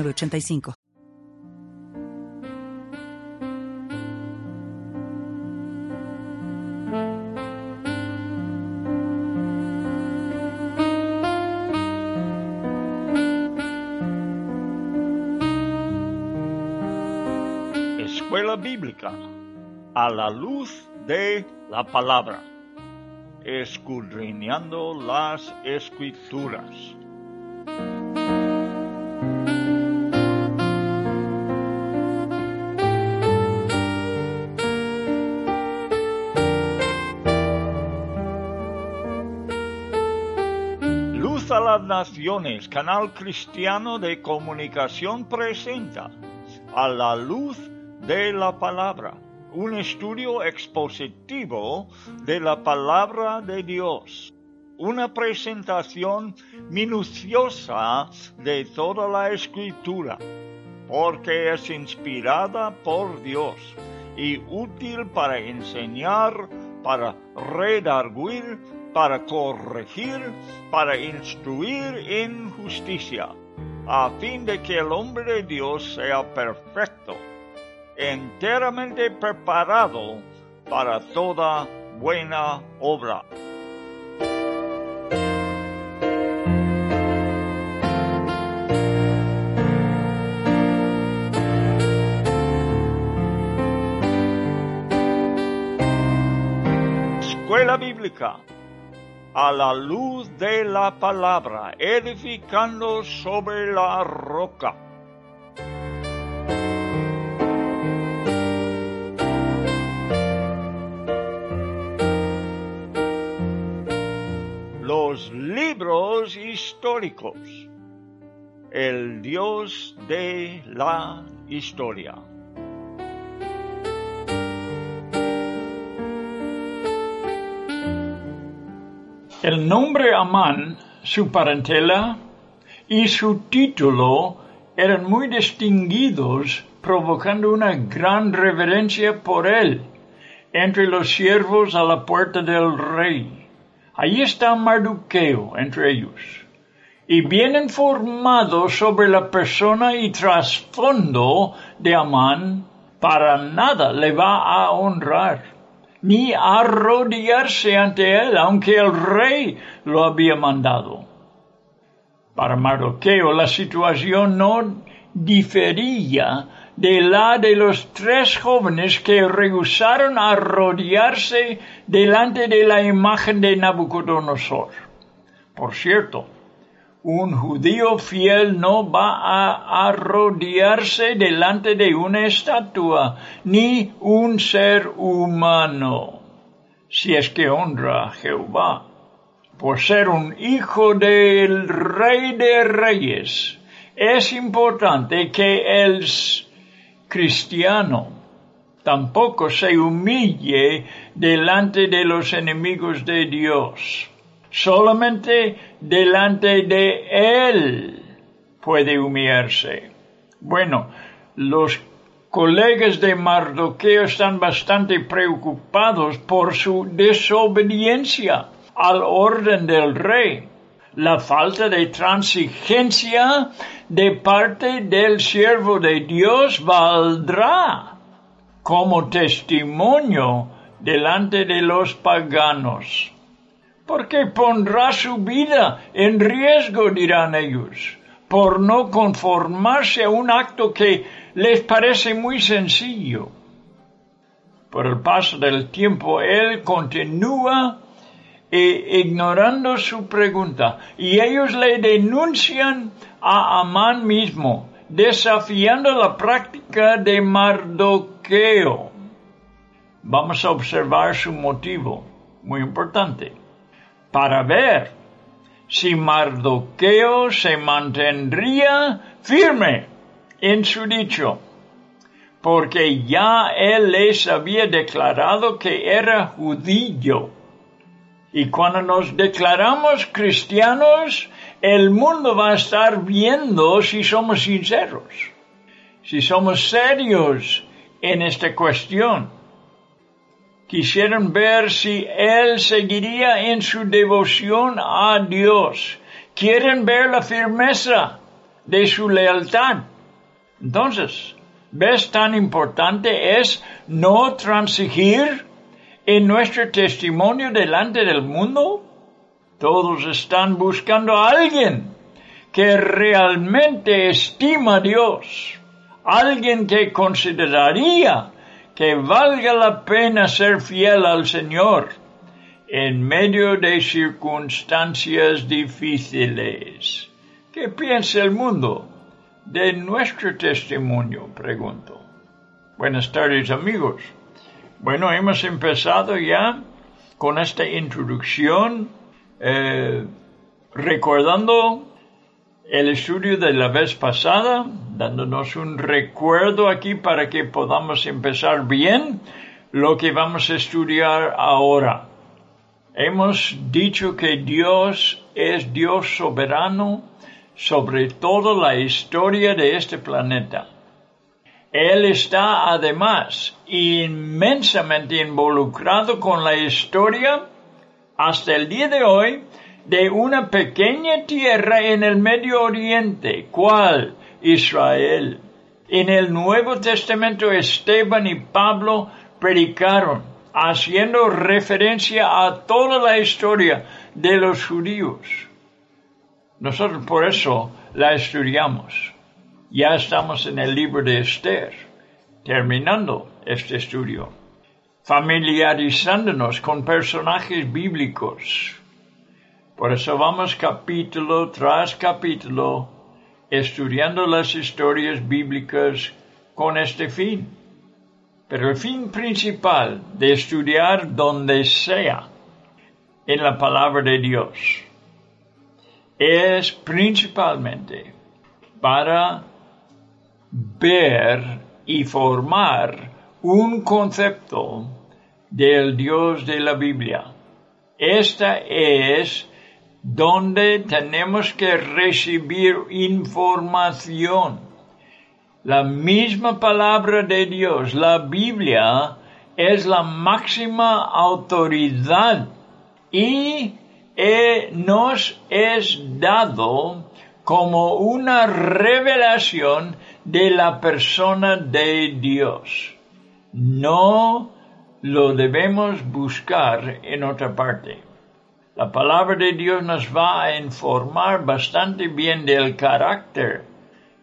85 Escuela Bíblica a la luz de la palabra, escudriñando las escrituras. Naciones, canal cristiano de comunicación presenta a la luz de la palabra, un estudio expositivo de la palabra de Dios, una presentación minuciosa de toda la escritura, porque es inspirada por Dios y útil para enseñar, para redarguir, para corregir, para instruir en justicia, a fin de que el hombre de Dios sea perfecto, enteramente preparado para toda buena obra. Escuela Bíblica a la luz de la palabra, edificando sobre la roca. Los libros históricos. El Dios de la historia. El nombre Amán, su parentela y su título eran muy distinguidos, provocando una gran reverencia por él entre los siervos a la puerta del rey. Allí está Marduqueo entre ellos. Y bien informado sobre la persona y trasfondo de Amán, para nada le va a honrar ni arrodillarse ante él, aunque el rey lo había mandado. Para Mardoqueo la situación no difería de la de los tres jóvenes que rehusaron arrodillarse delante de la imagen de Nabucodonosor. Por cierto, un judío fiel no va a arrodillarse delante de una estatua ni un ser humano, si es que honra a Jehová. Por ser un hijo del rey de reyes, es importante que el cristiano tampoco se humille delante de los enemigos de Dios Solamente delante de Él puede humillarse. Bueno, los colegas de Mardoqueo están bastante preocupados por su desobediencia al orden del rey, la falta de transigencia de parte del siervo de Dios valdrá como testimonio delante de los paganos porque pondrá su vida en riesgo, dirán ellos, por no conformarse a un acto que les parece muy sencillo. Por el paso del tiempo, él continúa e ignorando su pregunta, y ellos le denuncian a Amán mismo, desafiando la práctica de Mardoqueo. Vamos a observar su motivo, muy importante para ver si Mardoqueo se mantendría firme en su dicho, porque ya él les había declarado que era judío. Y cuando nos declaramos cristianos, el mundo va a estar viendo si somos sinceros, si somos serios en esta cuestión. Quisieron ver si él seguiría en su devoción a Dios. Quieren ver la firmeza de su lealtad. Entonces, ¿ves tan importante es no transigir en nuestro testimonio delante del mundo? Todos están buscando a alguien que realmente estima a Dios, alguien que consideraría que valga la pena ser fiel al Señor en medio de circunstancias difíciles. ¿Qué piensa el mundo de nuestro testimonio? Pregunto. Buenas tardes amigos. Bueno, hemos empezado ya con esta introducción eh, recordando el estudio de la vez pasada, dándonos un recuerdo aquí para que podamos empezar bien lo que vamos a estudiar ahora. Hemos dicho que Dios es Dios soberano sobre toda la historia de este planeta. Él está además inmensamente involucrado con la historia hasta el día de hoy de una pequeña tierra en el Medio Oriente, cual Israel. En el Nuevo Testamento Esteban y Pablo predicaron, haciendo referencia a toda la historia de los judíos. Nosotros por eso la estudiamos. Ya estamos en el libro de Esther, terminando este estudio, familiarizándonos con personajes bíblicos. Por eso vamos capítulo tras capítulo estudiando las historias bíblicas con este fin. Pero el fin principal de estudiar donde sea en la palabra de Dios es principalmente para ver y formar un concepto del Dios de la Biblia. Esta es donde tenemos que recibir información. La misma palabra de Dios, la Biblia, es la máxima autoridad y eh, nos es dado como una revelación de la persona de Dios. No lo debemos buscar en otra parte. La palabra de Dios nos va a informar bastante bien del carácter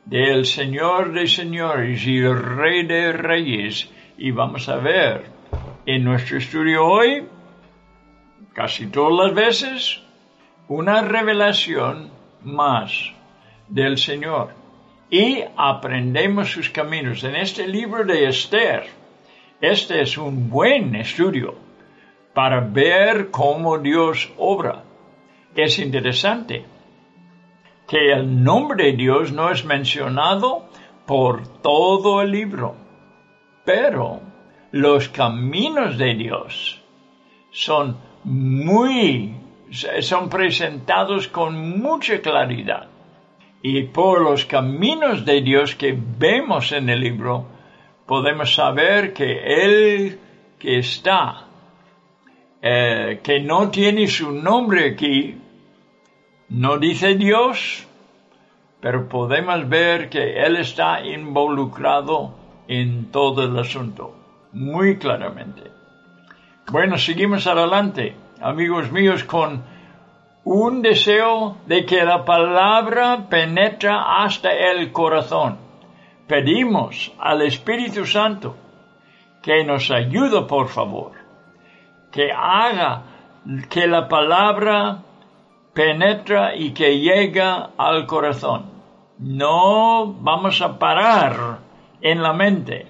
del Señor de señores y Rey de reyes. Y vamos a ver en nuestro estudio hoy casi todas las veces, una revelación más del Señor. Y aprendemos sus caminos. En este libro de Esther, este es un buen estudio para ver cómo Dios obra. Es interesante que el nombre de Dios no es mencionado por todo el libro, pero los caminos de Dios son muy, son presentados con mucha claridad. Y por los caminos de Dios que vemos en el libro, podemos saber que Él que está, eh, que no tiene su nombre aquí, no dice Dios, pero podemos ver que Él está involucrado en todo el asunto, muy claramente. Bueno, seguimos adelante, amigos míos, con un deseo de que la palabra penetra hasta el corazón. Pedimos al Espíritu Santo que nos ayude, por favor, que haga que la palabra penetra y que llega al corazón. No vamos a parar en la mente.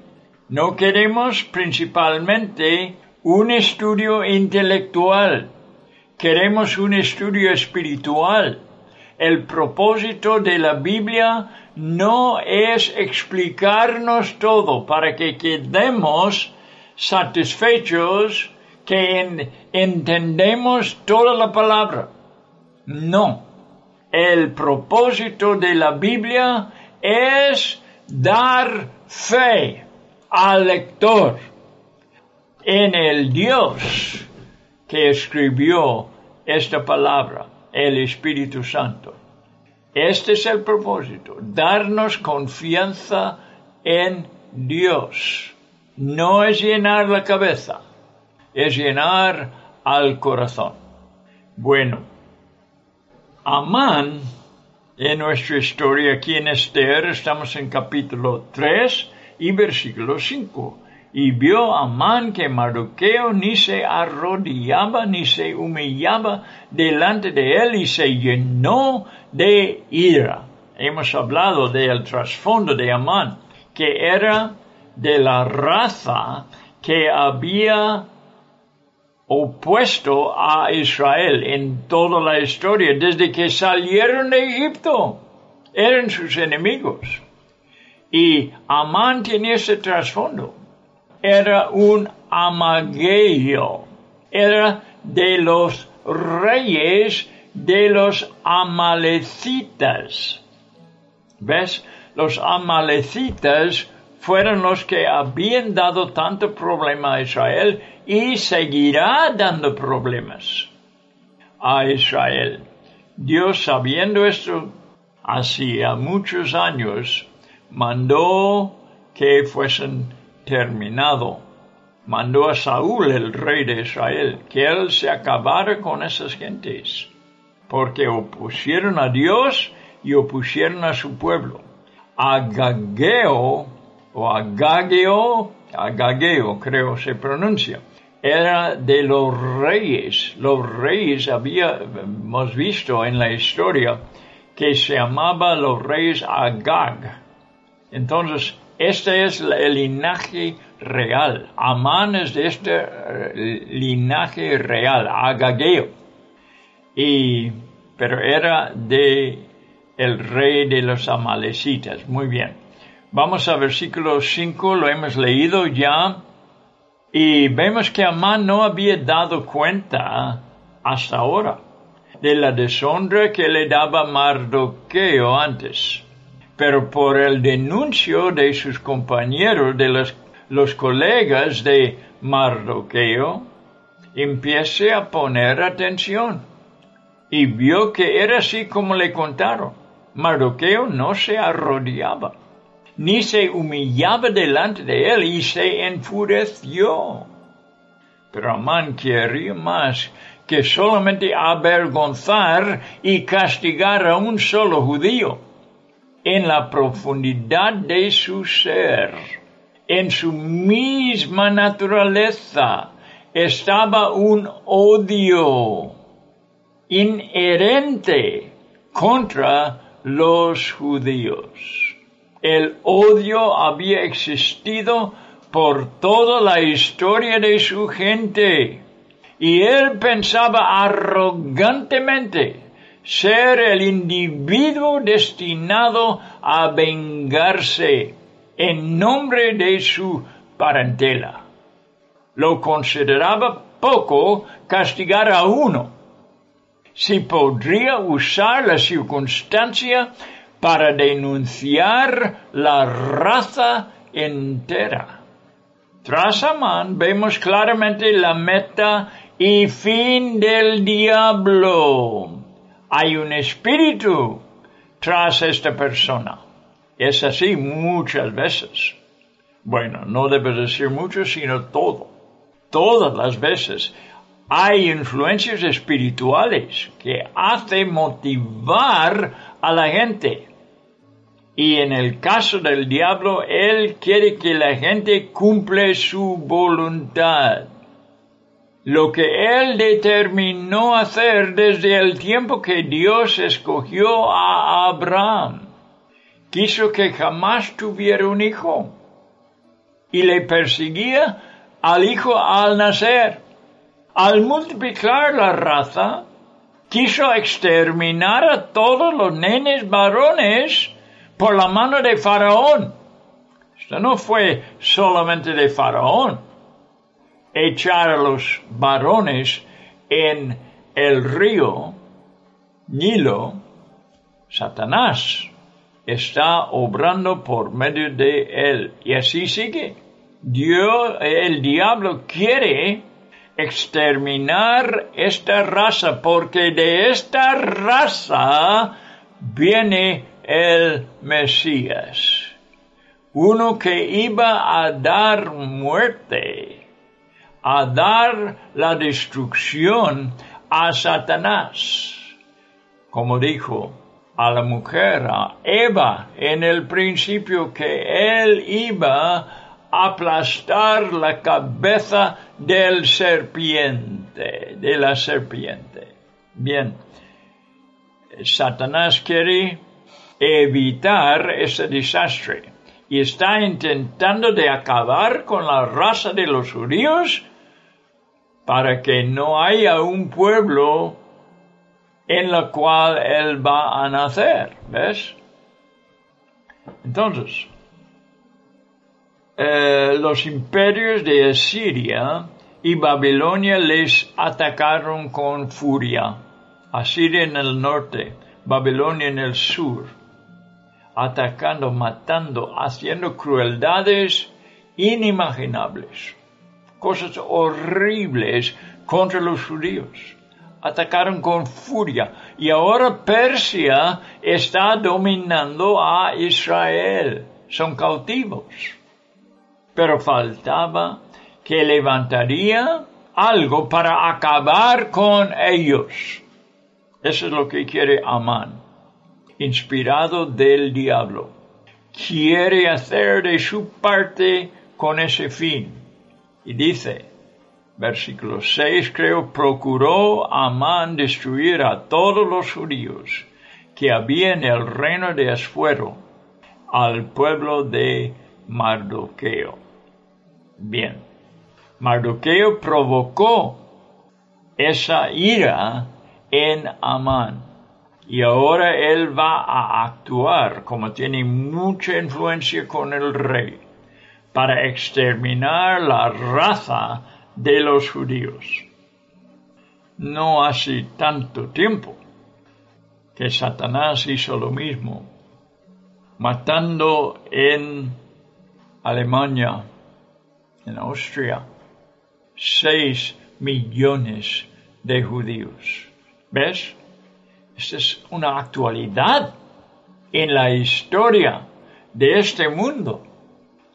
No queremos principalmente un estudio intelectual, queremos un estudio espiritual. El propósito de la Biblia no es explicarnos todo para que quedemos satisfechos que entendemos toda la palabra. No. El propósito de la Biblia es dar fe al lector en el Dios que escribió esta palabra, el Espíritu Santo. Este es el propósito, darnos confianza en Dios. No es llenar la cabeza, es llenar al corazón. Bueno, Amán, en nuestra historia aquí en Esther, estamos en capítulo 3 y versículo 5. Y vio Amán que Mardoqueo ni se arrodillaba ni se humillaba delante de él y se llenó de ira. Hemos hablado del trasfondo de Amán, que era de la raza que había opuesto a Israel en toda la historia, desde que salieron de Egipto. Eran sus enemigos. Y Amán tenía ese trasfondo. Era un amagueyo. Era de los reyes de los amalecitas. ¿Ves? Los amalecitas fueron los que habían dado tanto problema a Israel y seguirá dando problemas a Israel. Dios, sabiendo esto, hacía muchos años, mandó que fuesen terminado. Mandó a Saúl, el rey de Israel, que él se acabara con esas gentes, porque opusieron a Dios y opusieron a su pueblo. Agageo, o Agageo, Agageo creo se pronuncia, era de los reyes. Los reyes habíamos visto en la historia que se llamaba los reyes Agag. Entonces, este es el linaje real. Amán es de este eh, linaje real, Agageo. Y, pero era de el rey de los amalecitas. Muy bien. Vamos a versículo 5, lo hemos leído ya. Y vemos que Amán no había dado cuenta hasta ahora de la deshonra que le daba Mardoqueo antes pero por el denuncio de sus compañeros, de los, colegas de Mardoqueo, empiece a poner atención y vio que era así como le contaron. Mardoqueo no se arrodillaba, ni se humillaba delante de él y se enfureció. Pero Amán quería más que solamente avergonzar y castigar a un solo judío en la profundidad de su ser, en su misma naturaleza, estaba un odio inherente contra los judíos. El odio había existido por toda la historia de su gente y él pensaba arrogantemente ser el individuo destinado a vengarse en nombre de su parentela. Lo consideraba poco castigar a uno, si podría usar la circunstancia para denunciar la raza entera. Tras Amán vemos claramente la meta y fin del diablo hay un espíritu tras esta persona. Es así muchas veces. Bueno, no debe decir mucho, sino todo. Todas las veces hay influencias espirituales que hacen motivar a la gente. Y en el caso del diablo, él quiere que la gente cumple su voluntad lo que él determinó hacer desde el tiempo que Dios escogió a Abraham. Quiso que jamás tuviera un hijo y le perseguía al hijo al nacer. Al multiplicar la raza, quiso exterminar a todos los nenes varones por la mano de Faraón. Esto no fue solamente de Faraón. Echar a los varones en el río Nilo, Satanás está obrando por medio de él. Y así sigue. Dios, el diablo quiere exterminar esta raza porque de esta raza viene el Mesías. Uno que iba a dar muerte, a dar la destrucción a Satanás. Como dijo a la mujer, a Eva, en el principio que él iba aplastar la cabeza del serpiente, de la serpiente. Bien, Satanás quiere evitar ese desastre y está intentando de acabar con la raza de los judíos para que no haya un pueblo en la cual él va a nacer, ¿ves? Entonces, eh, los imperios de Asiria y Babilonia les atacaron con furia. Asiria en el norte, Babilonia en el sur, atacando, matando, haciendo crueldades inimaginables, cosas horribles contra los judíos. Atacaron con furia y ahora Persia está dominando a Israel. Son cautivos pero faltaba que levantaría algo para acabar con ellos. Eso es lo que quiere Amán, inspirado del diablo. Quiere hacer de su parte con ese fin. Y dice, versículo 6 creo, procuró Amán destruir a todos los judíos que había en el reino de Asuero, al pueblo de Mardoqueo. Bien, Mardoqueo provocó esa ira en Amán. Y ahora él va a actuar como tiene mucha influencia con el rey para exterminar la raza de los judíos. No hace tanto tiempo que Satanás hizo lo mismo, matando en Alemania en Austria, seis millones de judíos. ¿Ves? Esta es una actualidad en la historia de este mundo.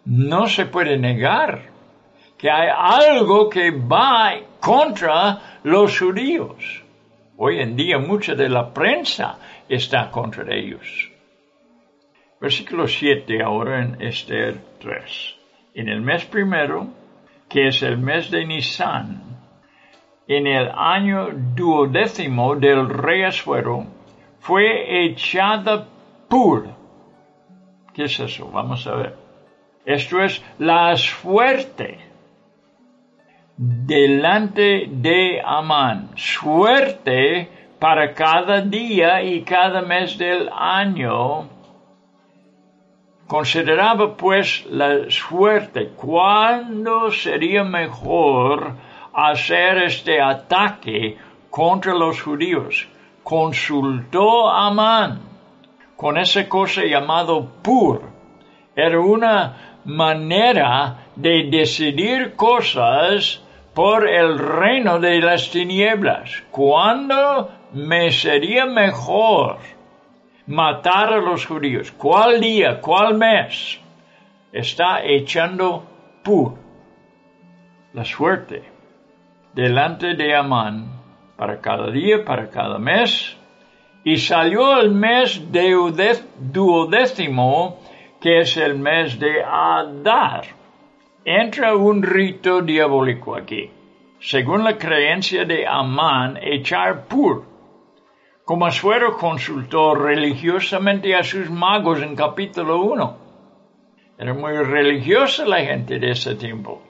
No se puede negar que hay algo que va contra los judíos. Hoy en día mucha de la prensa está contra ellos. Versículo 7 ahora en Esther 3 en el mes primero, que es el mes de Nisan, en el año duodécimo del rey Asuero, fue echada Pur. ¿Qué es eso? Vamos a ver. Esto es la suerte delante de Amán. Suerte para cada día y cada mes del año Consideraba pues la suerte, cuándo sería mejor hacer este ataque contra los judíos. Consultó a Amán con esa cosa llamado pur. Era una manera de decidir cosas por el reino de las tinieblas. ¿Cuándo me sería mejor? matar a los judíos. ¿Cuál día, cuál mes está echando pur la suerte delante de Amán para cada día, para cada mes? Y salió el mes de duodécimo, que es el mes de Adar. Entra un rito diabólico aquí. Según la creencia de Amán, echar pur como Asuero consultó religiosamente a sus magos en capítulo 1. Era muy religiosa la gente de ese tiempo.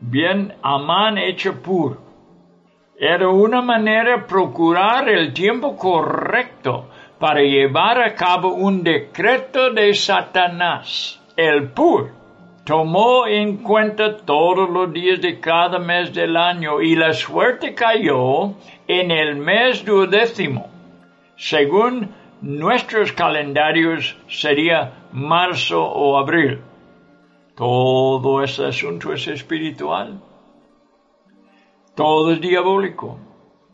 Bien, Amán hecho pur. Era una manera de procurar el tiempo correcto para llevar a cabo un decreto de Satanás. El PUR tomó en cuenta todos los días de cada mes del año y la suerte cayó en el mes duodécimo. Según nuestros calendarios sería marzo o abril. Todo ese asunto es espiritual. Todo es diabólico.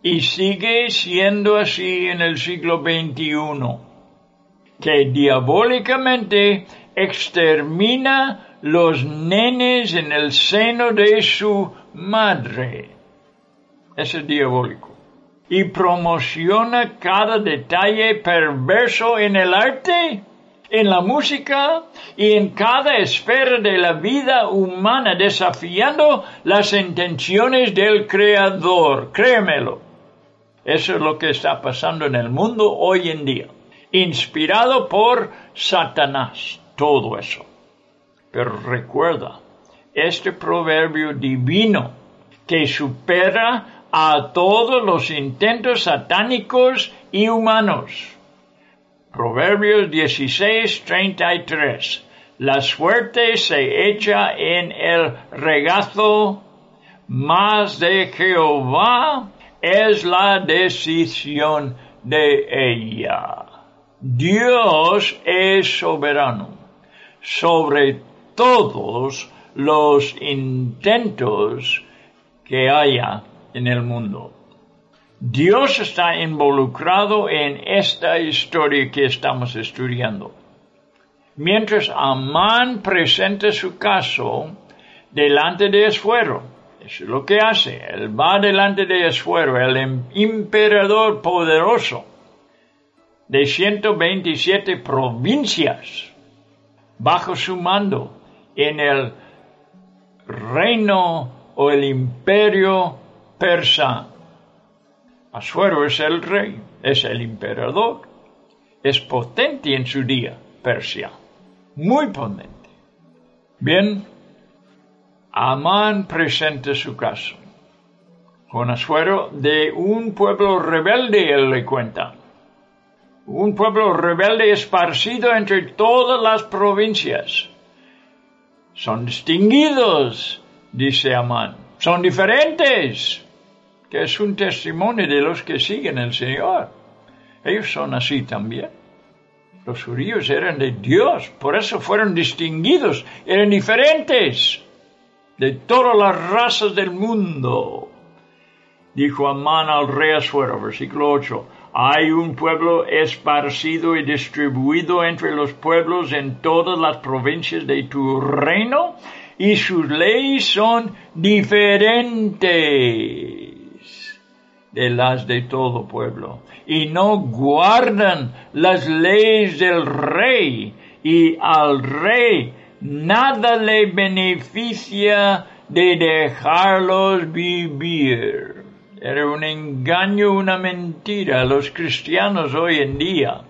Y sigue siendo así en el siglo XXI, que diabólicamente extermina los nenes en el seno de su madre. Ese es diabólico. Y promociona cada detalle perverso en el arte en la música y en cada esfera de la vida humana, desafiando las intenciones del Creador. Créemelo. Eso es lo que está pasando en el mundo hoy en día. Inspirado por Satanás. Todo eso. Pero recuerda, este proverbio divino que supera a todos los intentos satánicos y humanos Proverbios 16:33. La suerte se echa en el regazo, mas de Jehová es la decisión de ella. Dios es soberano sobre todos los intentos que haya en el mundo. Dios está involucrado en esta historia que estamos estudiando. Mientras Amán presenta su caso delante de Esfuero, eso es lo que hace, él va delante de Esfuero, el em-, emperador poderoso de 127 provincias bajo su mando en el reino o el imperio persa Asuero es el rey, es el emperador, es potente en su día, Persia, muy potente. Bien, Amán presenta su caso. Con Asuero de un pueblo rebelde, él le cuenta. Un pueblo rebelde esparcido entre todas las provincias. Son distinguidos, dice Amán. Son diferentes es un testimonio de los que siguen el Señor. Ellos son así también. Los judíos eran de Dios, por eso fueron distinguidos, eran diferentes de todas las razas del mundo. Dijo Amán al rey Asuero, versículo 8, hay un pueblo esparcido y distribuido entre los pueblos en todas las provincias de tu reino, y sus leyes son diferentes de las de todo pueblo, y no guardan las leyes del rey, y al rey nada le beneficia de dejarlos vivir. Era un engaño, una mentira. Los cristianos hoy en día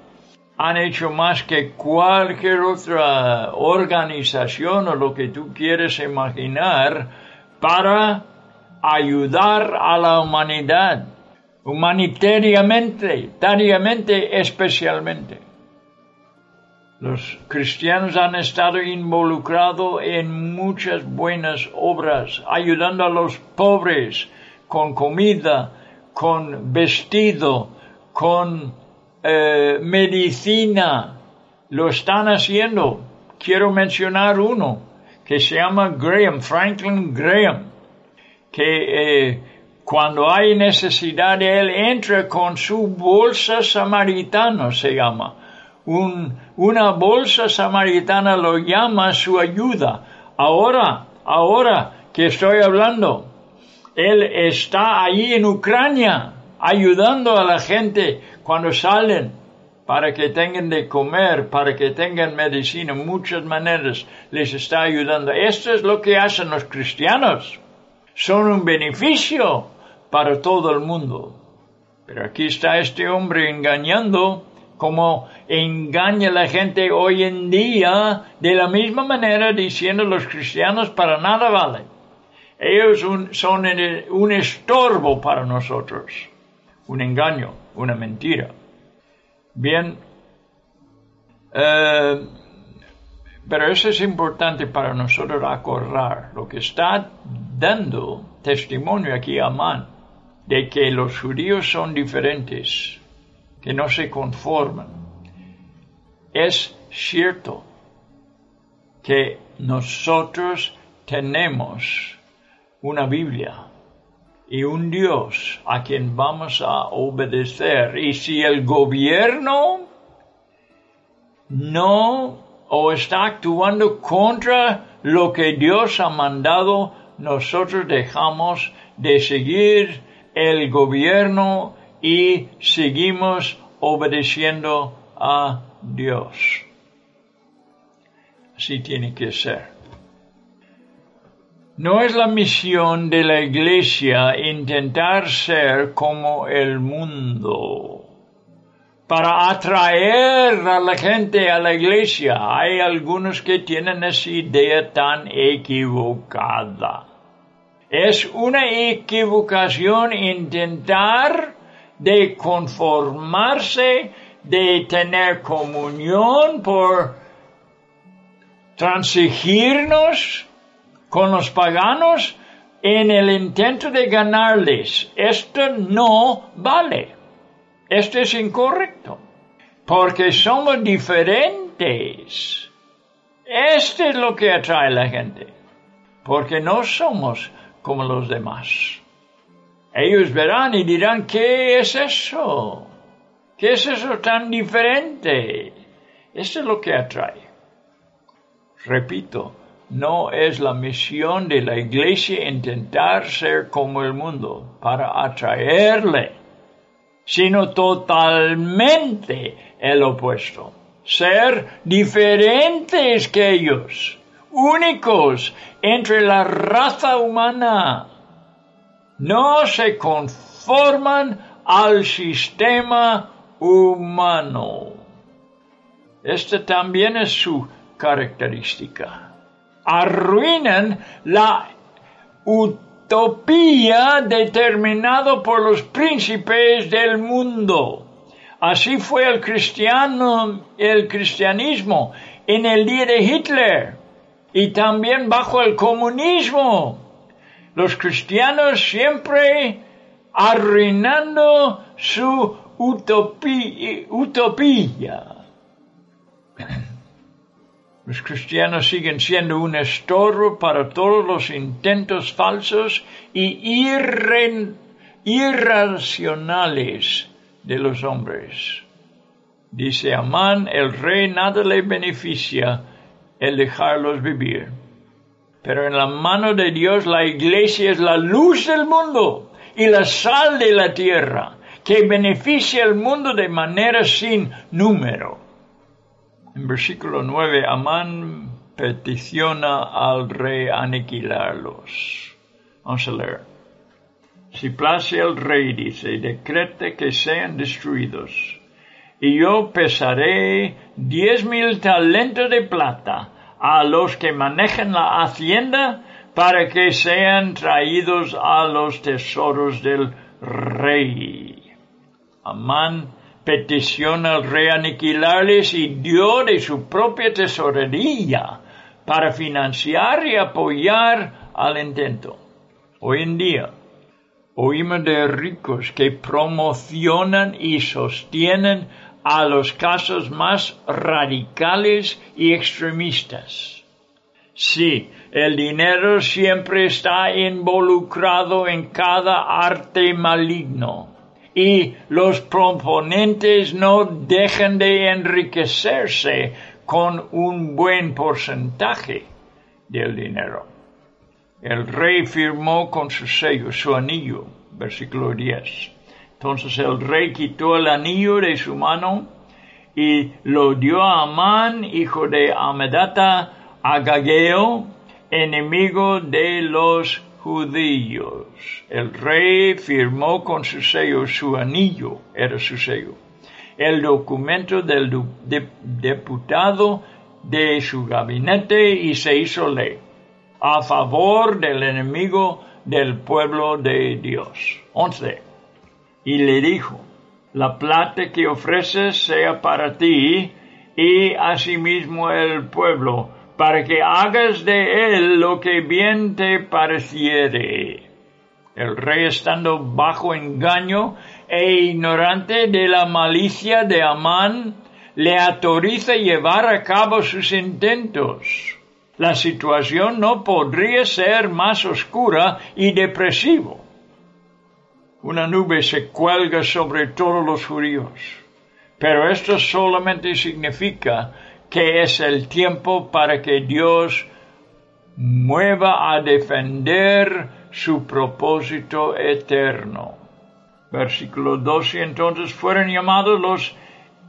han hecho más que cualquier otra organización o lo que tú quieres imaginar para ayudar a la humanidad humanitariamente, tariamente especialmente. Los cristianos han estado involucrados en muchas buenas obras, ayudando a los pobres con comida, con vestido, con eh, medicina. Lo están haciendo. Quiero mencionar uno que se llama Graham, Franklin Graham, que eh, cuando hay necesidad, Él entra con su bolsa samaritana, se llama. una bolsa samaritana lo llama su ayuda. Ahora, ahora que estoy hablando, Él está ahí en Ucrania ayudando a la gente cuando salen para que tengan de comer, para que tengan medicina, muchas maneras les está ayudando. Esto es lo que hacen los cristianos. Son un beneficio para todo el mundo. Pero aquí está este hombre engañando como engaña la gente hoy en día de la misma manera diciendo los cristianos para nada valen. Ellos son un estorbo para nosotros, un engaño, una mentira. Bien, eh, pero eso es importante para nosotros acordar. Lo que está dando testimonio aquí Amán de que los judíos son diferentes, que no se conforman. Es cierto que nosotros tenemos una Biblia y un Dios a quien vamos a obedecer. Y si el gobierno no o está actuando contra lo que Dios ha mandado, nosotros dejamos de seguir el gobierno y seguimos obedeciendo a Dios. Así tiene que ser. No es la misión de la iglesia intentar ser como el mundo para atraer a la gente a la iglesia. Hay algunos que tienen esa idea tan equivocada. Es una equivocación intentar de conformarse, de tener comunión por transigirnos con los paganos en el intento de ganarles. Esto no vale. Esto es incorrecto, porque somos diferentes. Esto es lo que atrae a la gente, porque no somos como los demás. Ellos verán y dirán, ¿qué es eso? ¿Qué es eso tan diferente? Esto es lo que atrae. Repito, no es la misión de la iglesia intentar ser como el mundo para atraerle sino totalmente el opuesto. Ser diferentes que ellos, únicos entre la raza humana. No se conforman al sistema humano. Esta también es su característica. Arruinan la utopía determinado por los príncipes del mundo. Así fue el cristiano, el cristianismo en el día de Hitler y también bajo el comunismo. Los cristianos siempre arruinando su utopía. Los cristianos siguen siendo un estorbo para todos los intentos falsos y irracionales de los hombres. Dice Amán, el rey nada le beneficia el dejarlos vivir. Pero en la mano de Dios la iglesia es la luz del mundo y la sal de la tierra, que beneficia al mundo de manera sin número. En versículo 9, Amán peticiona al rey aniquilarlos. Vamos a leer. Si place el rey, dice, decrete que sean destruidos, y yo pesaré diez mil talentos de plata a los que manejan la hacienda para que sean traídos a los tesoros del rey. Amán peticiona al rey aniquilarles y dio de su propia tesorería para financiar y apoyar al intento. Hoy en día, oímos de ricos que promocionan y sostienen a los casos más radicales y extremistas. Sí, el dinero siempre está involucrado en cada arte maligno y los proponentes no dejan de enriquecerse con un buen porcentaje del dinero. El rey firmó con su sello, su anillo, versículo 10. Entonces el rey quitó el anillo de su mano y lo dio a Amán, hijo de Amedata, Agageo, enemigo de los judíos. El rey firmó con su sello su anillo, era su sello, el documento del diputado de su gabinete y se hizo ley. a favor del enemigo del pueblo de Dios. 11. Y le dijo, la plata que ofreces sea para ti y asimismo el pueblo, para que hagas de él lo que bien te pareciere. El rey estando bajo engaño e ignorante de la malicia de Amán, le autoriza llevar a cabo sus intentos. La situación no podría ser más oscura y depresivo. Una nube se cuelga sobre todos los judíos, pero esto solamente significa que es el tiempo para que Dios mueva a defender su propósito eterno. Versículo 12. Entonces fueron llamados los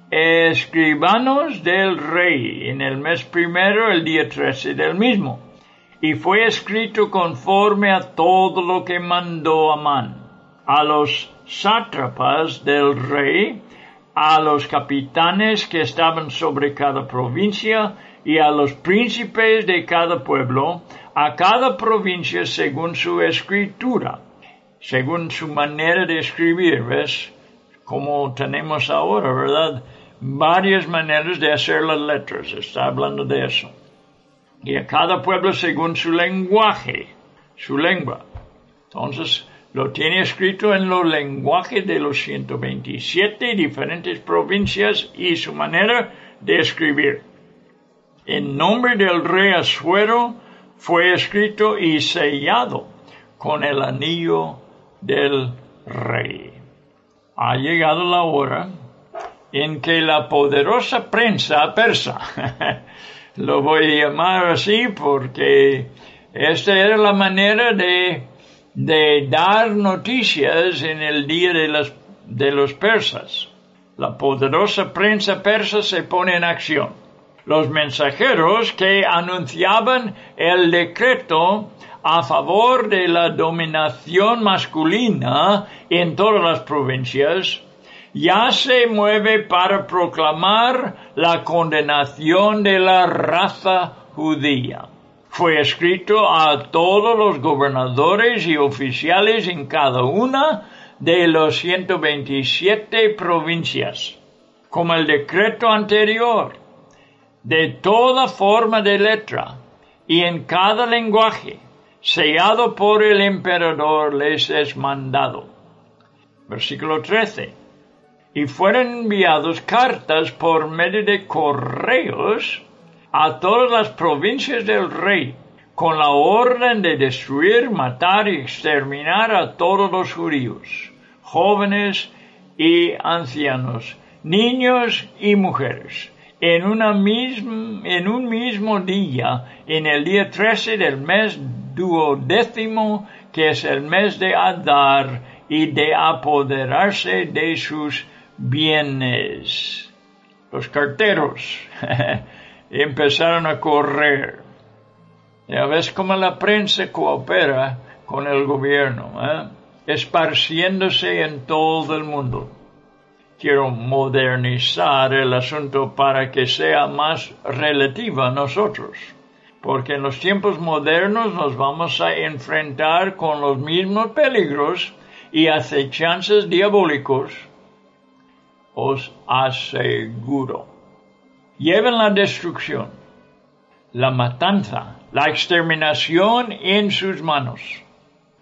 escribanos del rey en el mes primero, el día trece del mismo, y fue escrito conforme a todo lo que mandó Amán, a los sátrapas del rey, a los capitanes que estaban sobre cada provincia y a los príncipes de cada pueblo, a cada provincia según su escritura, según su manera de escribir, ¿ves? Como tenemos ahora, ¿verdad? varias maneras de hacer las letras, está hablando de eso. Y a cada pueblo según su lenguaje, su lengua. Entonces, lo tiene escrito en los lenguajes de los 127 diferentes provincias y su manera de escribir. En nombre del rey Asuero fue escrito y sellado con el anillo del rey. Ha llegado la hora en que la poderosa prensa persa, lo voy a llamar así porque esta era la manera de, de dar noticias en el día de, de los persas. La poderosa prensa persa se pone en acción. Los mensajeros que anunciaban el decreto a favor de la dominación masculina en todas las provincias ya se mueve para proclamar la condenación de la raza judía. Fue escrito a todos los gobernadores y oficiales en cada una de los 127 provincias, como el decreto anterior, de toda forma de letra y en cada lenguaje, sellado por el emperador les es mandado. Versículo 13 y fueron enviados cartas por medio de correos a todas las provincias del rey, con la orden de destruir, matar y exterminar a todos los judíos, jóvenes y ancianos, niños y mujeres, en, un mismo día, en el día 13 del mes duodécimo, que es el mes de Adar, y de apoderarse de sus bienes. Los carteros empezaron a correr. Ya ves cómo la prensa coopera con el gobierno, ¿eh? esparciéndose en todo el mundo. Quiero modernizar el asunto para que sea más relativa a nosotros, porque en los tiempos modernos nos vamos a enfrentar con los mismos peligros y acechanzas diabólicos os aseguro. Lleven la destrucción, la matanza, la exterminación en sus manos.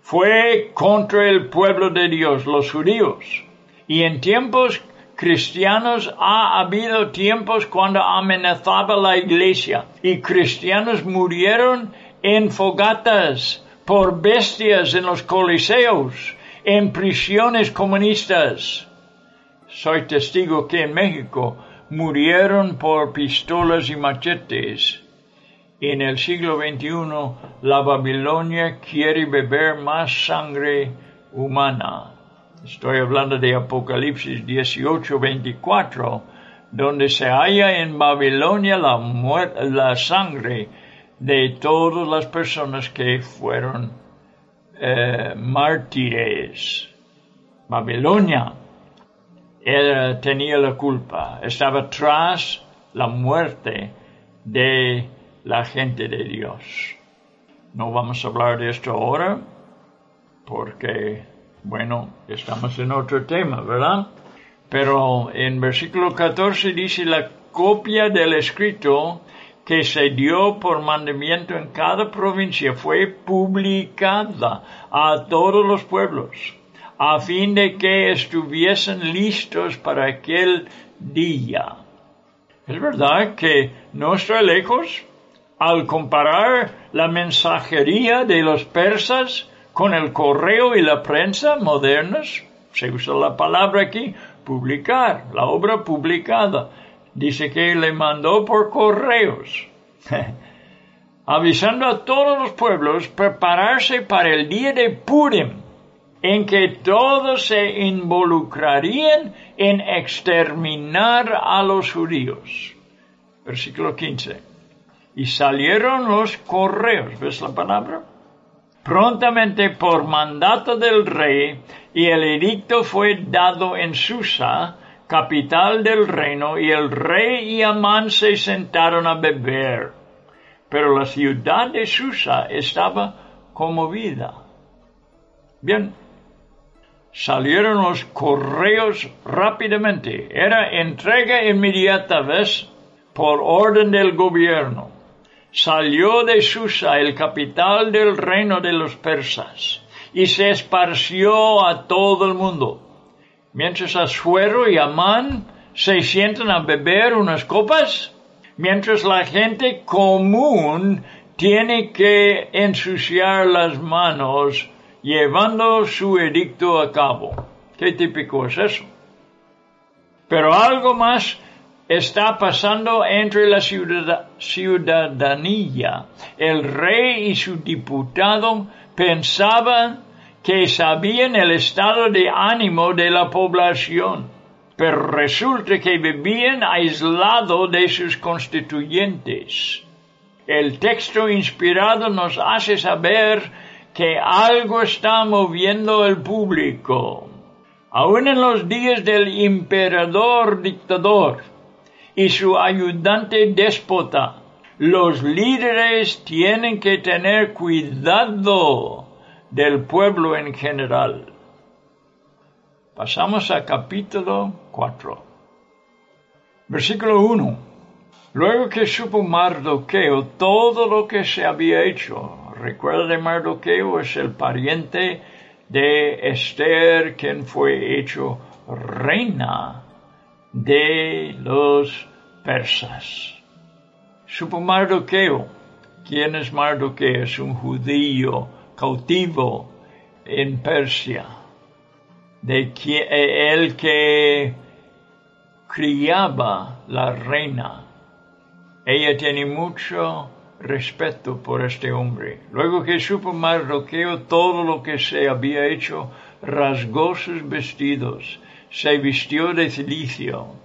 Fue contra el pueblo de Dios, los judíos. Y en tiempos cristianos ha habido tiempos cuando amenazaba la iglesia y cristianos murieron en fogatas por bestias en los coliseos, en prisiones comunistas soy testigo que en México murieron por pistolas y machetes. En el siglo XXI la Babilonia quiere beber más sangre humana. Estoy hablando de Apocalipsis 18, 24, donde se halla en Babilonia la, la sangre de todas las personas que fueron eh, mártires. Babilonia él tenía la culpa, estaba tras la muerte de la gente de Dios. No vamos a hablar de esto ahora porque, bueno, estamos en otro tema, ¿verdad? Pero en versículo 14 dice la copia del escrito que se dio por mandamiento en cada provincia fue publicada a todos los pueblos, a fin de que estuviesen listos para aquel día. Es verdad que no está lejos al comparar la mensajería de los persas con el correo y la prensa modernos, se usa la palabra aquí, publicar, la obra publicada. Dice que le mandó por correos, avisando a todos los pueblos prepararse para el día de Purim, en que todos se involucrarían en exterminar a los judíos. Versículo 15. Y salieron los correos, ¿ves la palabra? Prontamente por mandato del rey, y el edicto fue dado en Susa, capital del reino, y el rey y Amán se sentaron a beber. Pero la ciudad de Susa estaba conmovida. Bien, salieron los correos rápidamente. Era entrega inmediata, ¿ves? Por orden del gobierno. Salió de Susa, el capital del reino de los persas, y se esparció a todo el mundo mientras Asuero y Amán se sientan a beber unas copas, mientras la gente común tiene que ensuciar las manos llevando su edicto a cabo. ¿Qué típico es eso? Pero algo más está pasando entre la ciudadanía. El rey y su diputado pensaban que sabían el estado de ánimo de la población, pero resulta que vivían aislado de sus constituyentes. El texto inspirado nos hace saber que algo está moviendo el público. Aún en los días del emperador dictador y su ayudante déspota, los líderes tienen que tener cuidado del pueblo en general. Pasamos a capítulo 4. Versículo 1. Luego que supo Mardoqueo todo lo que se había hecho, recuerda de Mardoqueo es el pariente de Esther, quien fue hecho reina de los persas. Supo Mardoqueo. ¿Quién es Mardoqueo? Es un judío cautivo en Persia, de eh, el que criaba la reina. Ella tiene mucho respeto por este hombre. Luego que supo Mardoqueo todo lo que se había hecho, rasgó sus vestidos, se vistió de cilicio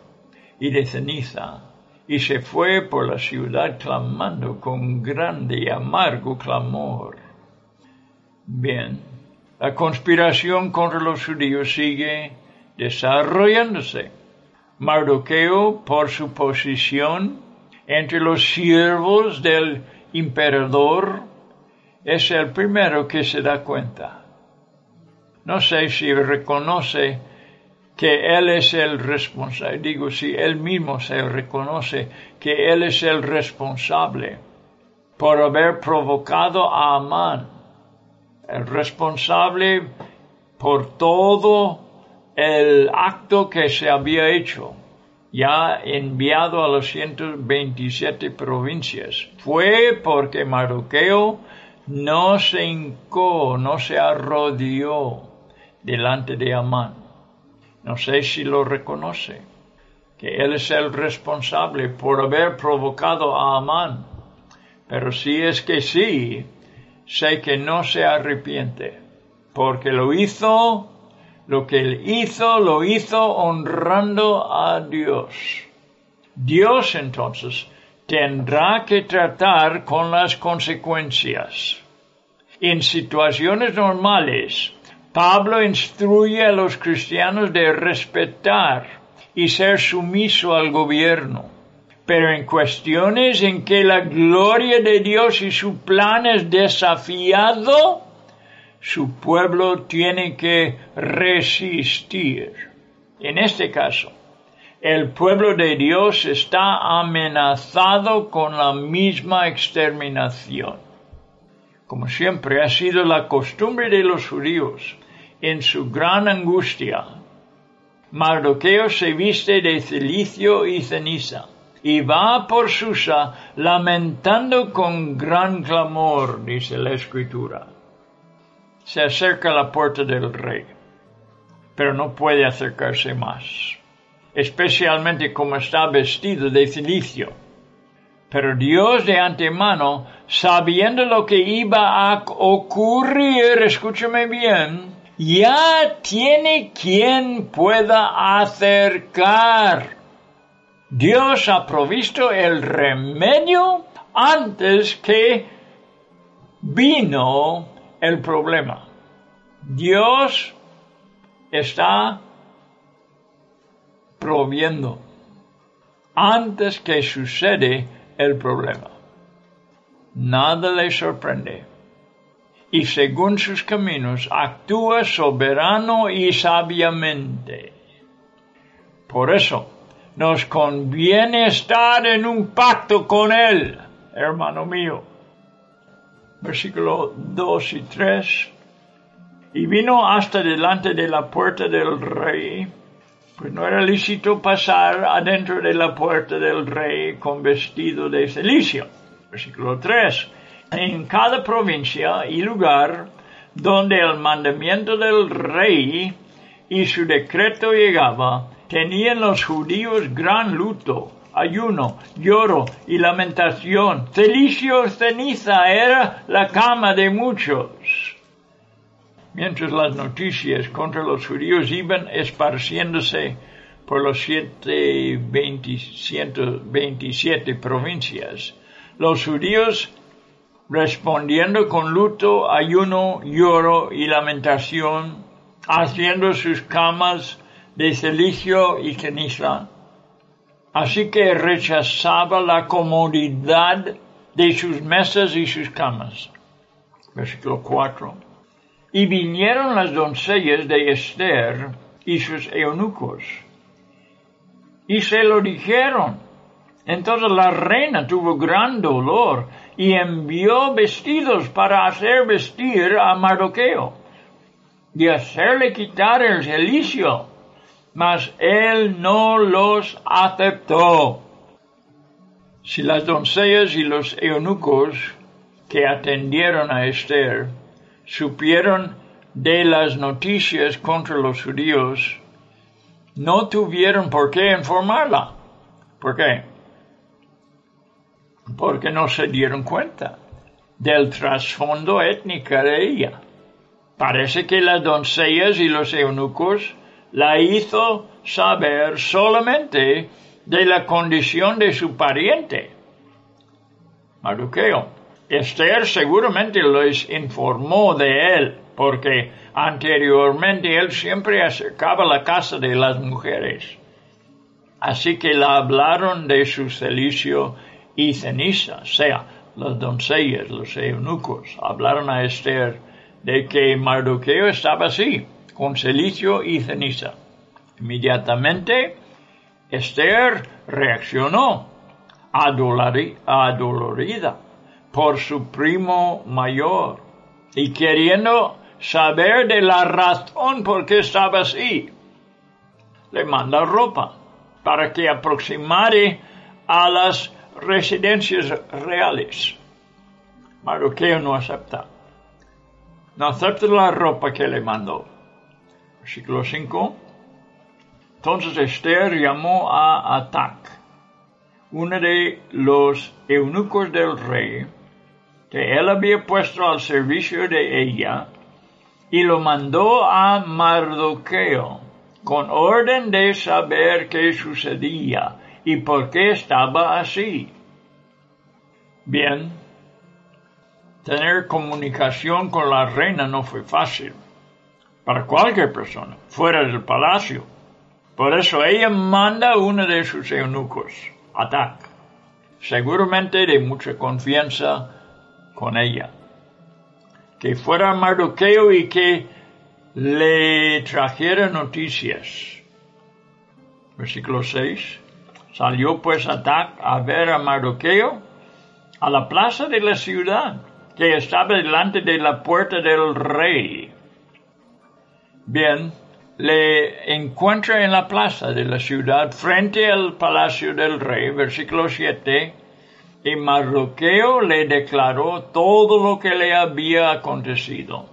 y de ceniza, y se fue por la ciudad clamando con grande y amargo clamor. Bien, la conspiración contra los judíos sigue desarrollándose. Mardoqueo, por su posición entre los siervos del emperador, es el primero que se da cuenta. No sé si reconoce que él es el responsable, digo si él mismo se reconoce que él es el responsable por haber provocado a Amán el responsable por todo el acto que se había hecho, ya enviado a las 127 provincias. Fue porque Mardoqueo no se hincó, no se arrodilló delante de Amán. No sé si lo reconoce, que él es el responsable por haber provocado a Amán. Pero si es que sí, sé que no se arrepiente, porque lo hizo, lo que él hizo, lo hizo honrando a Dios. Dios entonces tendrá que tratar con las consecuencias. En situaciones normales, Pablo instruye a los cristianos de respetar y ser sumiso al gobierno Pero en cuestiones en que la gloria de Dios y su plan es desafiado, su pueblo tiene que resistir. En este caso, el pueblo de Dios está amenazado con la misma exterminación. Como siempre ha sido la costumbre de los judíos, en su gran angustia, Mardoqueo se viste de cilicio y ceniza y va por Susa lamentando con gran clamor, dice la escritura. Se acerca a la puerta del rey, pero no puede acercarse más, especialmente como está vestido de cilicio. Pero Dios de antemano, sabiendo lo que iba a ocurrir, escúchame bien, ya tiene quien pueda acercar Dios ha provisto el remedio antes que vino el problema. Dios está proviendo antes que sucede el problema. Nada le sorprende. Y según sus caminos actúa soberano y sabiamente. Por eso, nos conviene estar en un pacto con Él, hermano mío. Versículo 2 y 3. Y vino hasta delante de la puerta del rey, pues no era lícito pasar adentro de la puerta del rey con vestido de celicio. Versículo 3. En cada provincia y lugar donde el mandamiento del rey y su decreto llegaba, tenían los judíos gran luto, ayuno, lloro y lamentación. Celicio ceniza era la cama de muchos. Mientras las noticias contra los judíos iban esparciéndose por los siete, veintisiete provincias, los judíos respondiendo con luto, ayuno, lloro y lamentación, haciendo sus camas de celicio y ceniza, así que rechazaba la comodidad de sus mesas y sus camas. Versículo 4. Y vinieron las doncellas de Esther y sus eunucos, y se lo dijeron. Entonces la reina tuvo gran dolor y envió vestidos para hacer vestir a Mardoqueo y hacerle quitar el celicio mas él no los aceptó. Si las doncellas y los eunucos que atendieron a Esther supieron de las noticias contra los judíos, no tuvieron por qué informarla. ¿Por qué? Porque no se dieron cuenta del trasfondo étnico de ella. Parece que las doncellas y los eunucos la hizo saber solamente de la condición de su pariente. Mardoqueo. Esther seguramente les informó de él, porque anteriormente él siempre acercaba la casa de las mujeres. Así que la hablaron de su celicio y ceniza, o sea, las doncellas, los eunucos, hablaron a Esther de que Mardoqueo estaba así, con celicio y ceniza. Inmediatamente, Esther reaccionó adolorida por su primo mayor y queriendo saber de la razón por qué estaba así, le manda ropa para que aproximare a las residencias reales. Mardoqueo no acepta. No acepta la ropa que le mandó. Versículo 5. Entonces Esther llamó a Atac, uno de los eunucos del rey, que él había puesto al servicio de ella, y lo mandó a Mardoqueo, con orden de saber qué sucedía y por qué estaba así. Bien, tener comunicación con la reina no fue fácil para cualquier persona, fuera del palacio. Por eso ella manda a uno de sus eunucos, Atac, seguramente de mucha confianza con ella. Que fuera Mardoqueo y que le trajera noticias. Versículo 6. Salió pues Atac a ver a Mardoqueo a la plaza de la ciudad, que estaba delante de la puerta del rey. Bien, le encuentra en la plaza de la ciudad frente al palacio del rey, versículo 7, y Mardoqueo le declaró todo lo que le había acontecido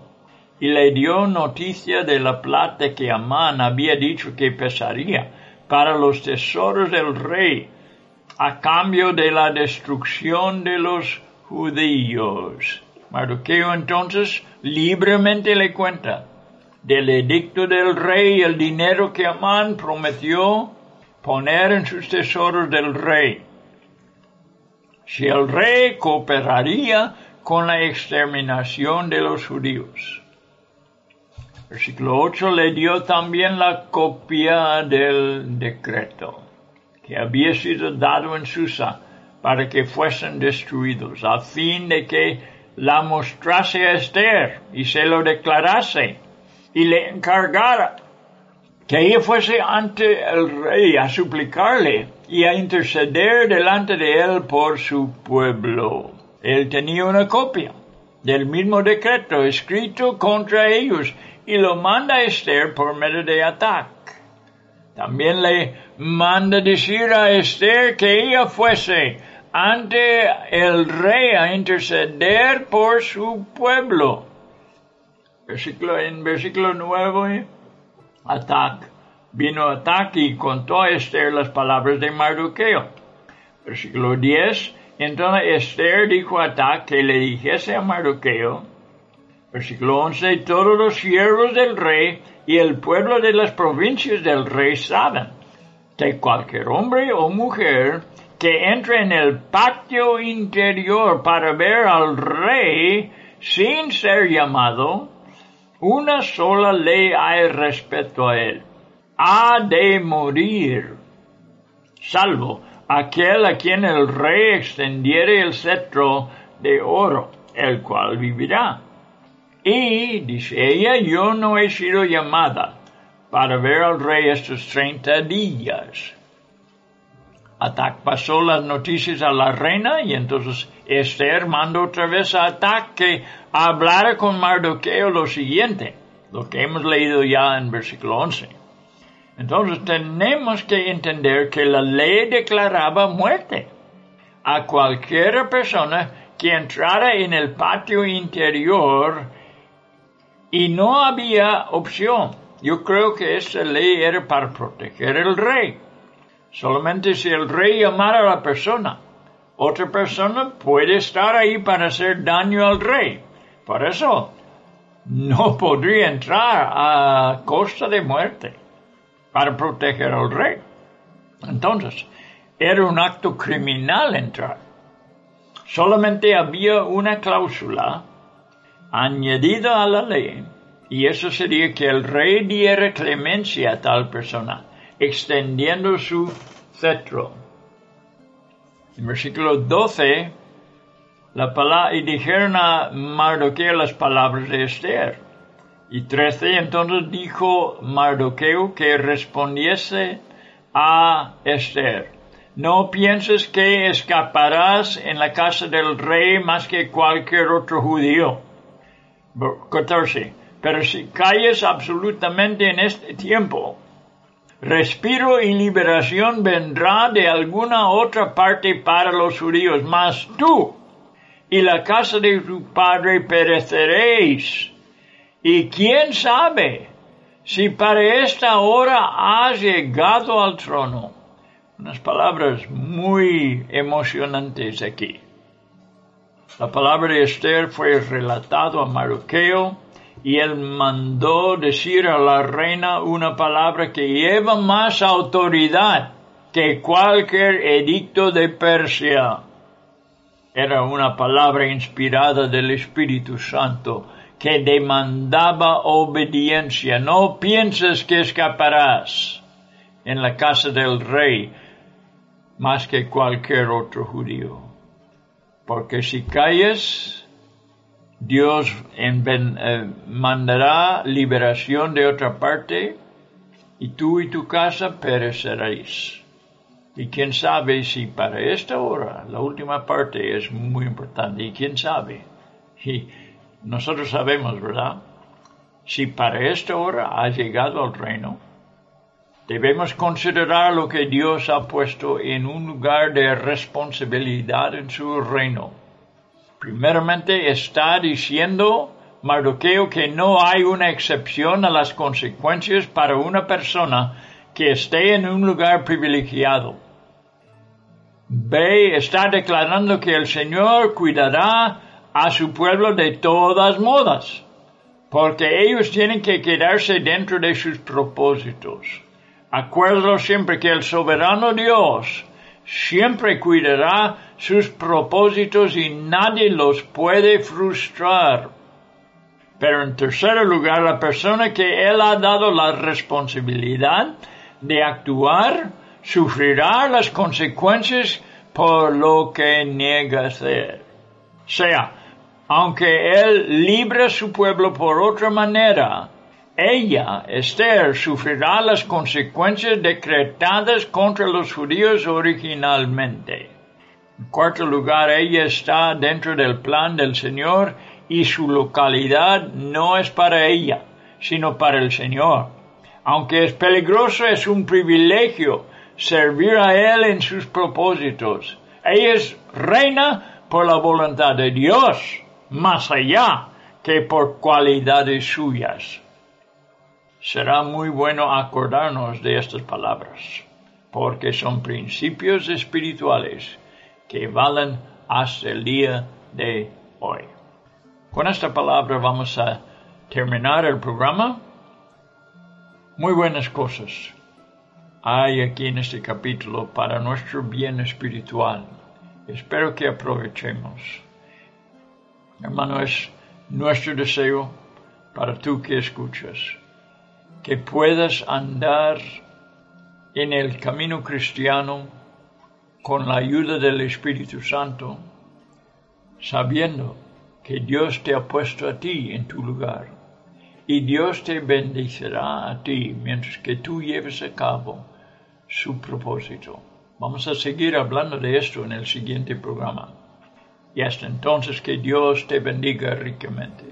y le dio noticia de la plata que Amán había dicho que pesaría para los tesoros del rey a cambio de la destrucción de los judíos. Mardoqueo entonces libremente le cuenta del edicto del rey el dinero que Amán prometió poner en sus tesoros del rey. Si el rey cooperaría con la exterminación de los judíos. Versículo 8 le dio también la copia del decreto que había sido dado en Susa para que fuesen destruidos, a fin de que la mostrase a Esther y se lo declarase y le encargara que ella fuese ante el rey a suplicarle y a interceder delante de él por su pueblo. Él tenía una copia del mismo decreto escrito contra ellos y lo manda a Esther por medio de Atac. También le manda decir a Esther que ella fuese ante el rey a interceder por su pueblo Versículo, en versículo 9, Atac. Vino Atac y contó a Esther las palabras de Mardoqueo. Versículo 10. Entonces Esther dijo a Atac que le dijese a Mardoqueo. Versículo 11. Todos los siervos del rey y el pueblo de las provincias del rey saben que cualquier hombre o mujer que entre en el patio interior para ver al rey sin ser llamado, una sola ley hay respecto a él. Ha de morir, salvo aquel a quien el rey extendiere el cetro de oro, el cual vivirá. Y, dice ella, yo no he sido llamada para ver al rey estos treinta días. Atac pasó las noticias a la reina y entonces Esther mandó otra vez a Atac que hablara con Mardoqueo lo siguiente, lo que hemos leído ya en versículo 11. Entonces tenemos que entender que la ley declaraba muerte a cualquier persona que entrara en el patio interior y no había opción. Yo creo que esta ley era para proteger al rey. Solamente si el rey llamara a la persona, otra persona puede estar ahí para hacer daño al rey. Por eso no podría entrar a costa de muerte para proteger al rey. Entonces, era un acto criminal entrar. Solamente había una cláusula añadida a la ley, y eso sería que el rey diera clemencia a tal persona extendiendo su cetro. En versículo 12, la palabra, y dijeron a Mardoqueo las palabras de Esther. Y 13, entonces dijo Mardoqueo que respondiese a Esther. No pienses que escaparás en la casa del rey más que cualquier otro judío. 14. Pero si calles absolutamente en este tiempo, Respiro y liberación vendrá de alguna otra parte para los judíos, mas tú y la casa de tu padre pereceréis. Y quién sabe si para esta hora has llegado al trono. Unas palabras muy emocionantes aquí. La palabra de Esther fue relatado a Mardoqueo y él mandó decir a la reina una palabra que lleva más autoridad que cualquier edicto de Persia. Era una palabra inspirada del Espíritu Santo que demandaba obediencia. No pienses que escaparás en la casa del rey más que cualquier otro judío. Porque si calles, Dios eh, mandará liberación de otra parte y tú y tu casa pereceréis. Y quién sabe si para esta hora, la última parte es muy importante, y quién sabe, y nosotros sabemos, ¿verdad? Si para esta hora ha llegado al reino, debemos considerar lo que Dios ha puesto en un lugar de responsabilidad en su reino. Primeramente está diciendo Mardoqueo que no hay una excepción a las consecuencias para una persona que esté en un lugar privilegiado. B está declarando que el Señor cuidará a su pueblo de todas modas, porque ellos tienen que quedarse dentro de sus propósitos. Acuerdo siempre que el soberano Dios siempre cuidará sus propósitos y nadie los puede frustrar. Pero en tercer lugar, la persona que Él ha dado la responsabilidad de actuar sufrirá las consecuencias por lo que niega hacer. Sea, aunque él libre su pueblo por otra manera, ella, Esther, sufrirá las consecuencias decretadas contra los judíos originalmente. En cuarto lugar, ella está dentro del plan del Señor y su localidad no es para ella, sino para el Señor. Aunque es peligroso, es un privilegio servir a Él en sus propósitos. Ella es reina por la voluntad de Dios, más allá que por cualidades suyas. Será muy bueno acordarnos de estas palabras, porque son principios espirituales que valen hasta el día de hoy. Con esta palabra vamos a terminar el programa. Muy buenas cosas hay aquí en este capítulo para nuestro bien espiritual. Espero que aprovechemos. Hermano, es nuestro deseo para tú que escuchas, que puedas andar en el camino cristiano con la ayuda del Espíritu Santo, sabiendo que Dios te ha puesto a ti en tu lugar y Dios te bendecirá a ti mientras que tú lleves a cabo su propósito. Vamos a seguir hablando de esto en el siguiente programa. Y hasta entonces que Dios te bendiga ricamente.